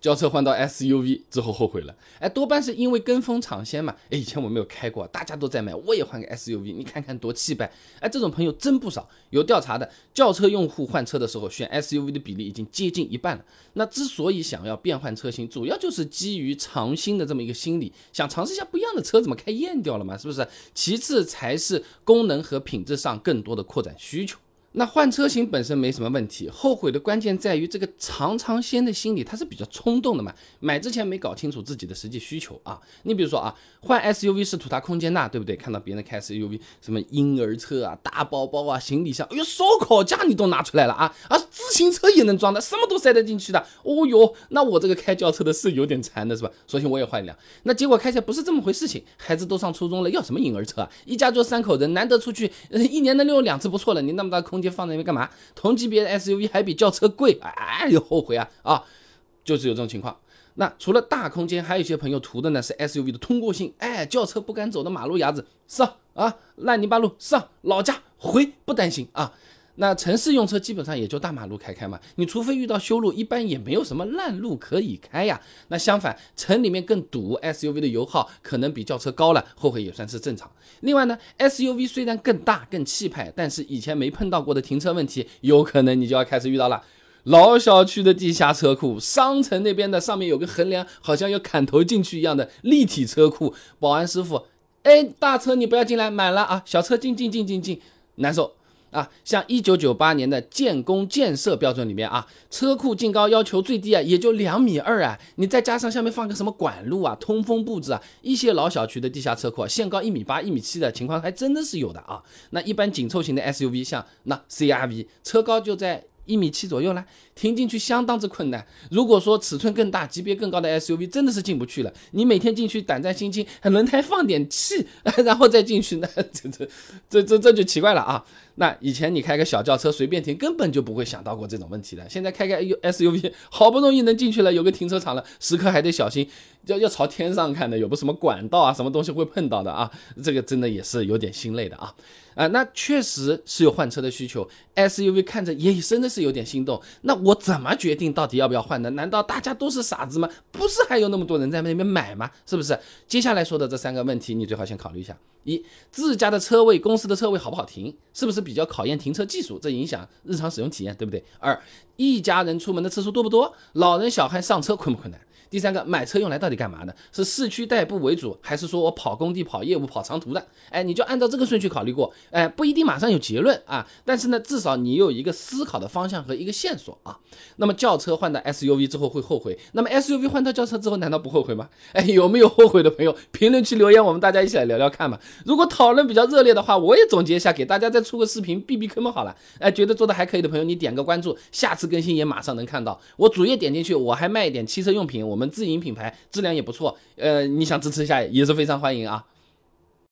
轿车换到 SUV 之后后悔了，哎，多半是因为跟风尝鲜嘛。哎，以前我没有开过，大家都在买，我也换个 SUV，你看看多气派。哎，这种朋友真不少。有调查的，轿车用户换车的时候选 SUV 的比例已经接近一半了。那之所以想要变换车型，主要就是基于尝新的这么一个心理，想尝试一下不一样的车，怎么开厌掉了嘛？是不是？其次才是功能和品质上更多的扩展需求。那换车型本身没什么问题，后悔的关键在于这个尝尝鲜的心理，他是比较冲动的嘛。买之前没搞清楚自己的实际需求啊。你比如说啊，换 SUV 是图它空间大，对不对？看到别人开 SUV，什么婴儿车啊、大包包啊、行李箱，哎呦，烧烤架你都拿出来了啊啊，自新车也能装的，什么都塞得进去的。哦哟，那我这个开轿车的是有点馋的是吧？索性我也换一辆。那结果开起来不是这么回事情，孩子都上初中了，要什么婴儿车啊？一家就三口人，难得出去，一年能溜两次不错了。你那么大空。间放在那边干嘛？同级别的 SUV 还比轿车贵，哎，又后悔啊啊！就是有这种情况。那除了大空间，还有一些朋友图的呢是 SUV 的通过性，哎，轿车不敢走的马路牙子上啊，烂泥巴路上，老家回不担心啊。那城市用车基本上也就大马路开开嘛，你除非遇到修路，一般也没有什么烂路可以开呀。那相反，城里面更堵，SUV 的油耗可能比轿车高了，后悔也算是正常。另外呢，SUV 虽然更大更气派，但是以前没碰到过的停车问题，有可能你就要开始遇到了。老小区的地下车库，商城那边的上面有个横梁，好像要砍头进去一样的立体车库，保安师傅，哎，大车你不要进来，满了啊，小车进进进进进，难受。啊，像一九九八年的建工建设标准里面啊，车库净高要求最低啊，也就两米二啊。你再加上下面放个什么管路啊、通风布置啊，一些老小区的地下车库啊，限高一米八、一米七的情况还真的是有的啊。那一般紧凑型的 SUV，像那 CRV，车高就在。一米七左右了，停进去相当之困难。如果说尺寸更大、级别更高的 SUV，真的是进不去了。你每天进去胆战心惊，还轮胎放点气，然后再进去，那这这这这这就奇怪了啊！那以前你开个小轿车随便停，根本就不会想到过这种问题的。现在开个 SUV，好不容易能进去了，有个停车场了，时刻还得小心，要要朝天上看的，有个什么管道啊，什么东西会碰到的啊？这个真的也是有点心累的啊。啊，那确实是有换车的需求，SUV 看着也真的是有点心动。那我怎么决定到底要不要换呢？难道大家都是傻子吗？不是还有那么多人在那边买吗？是不是？接下来说的这三个问题，你最好先考虑一下：一，自家的车位、公司的车位好不好停？是不是比较考验停车技术？这影响日常使用体验，对不对？二，一家人出门的次数多不多？老人小孩上车困不困难？第三个，买车用来到底干嘛的？是市区代步为主，还是说我跑工地、跑业务、跑长途的？哎，你就按照这个顺序考虑过，哎，不一定马上有结论啊，但是呢，至少你有一个思考的方向和一个线索啊。那么轿车换到 SUV 之后会后悔，那么 SUV 换到轿车之后难道不后悔吗？哎，有没有后悔的朋友？评论区留言，我们大家一起来聊聊看嘛。如果讨论比较热烈的话，我也总结一下，给大家再出个视频避避坑嘛。好了，哎，觉得做的还可以的朋友，你点个关注，下次更新也马上能看到。我主页点进去，我还卖一点汽车用品，我。我们自营品牌质量也不错，呃，你想支持一下也是非常欢迎啊。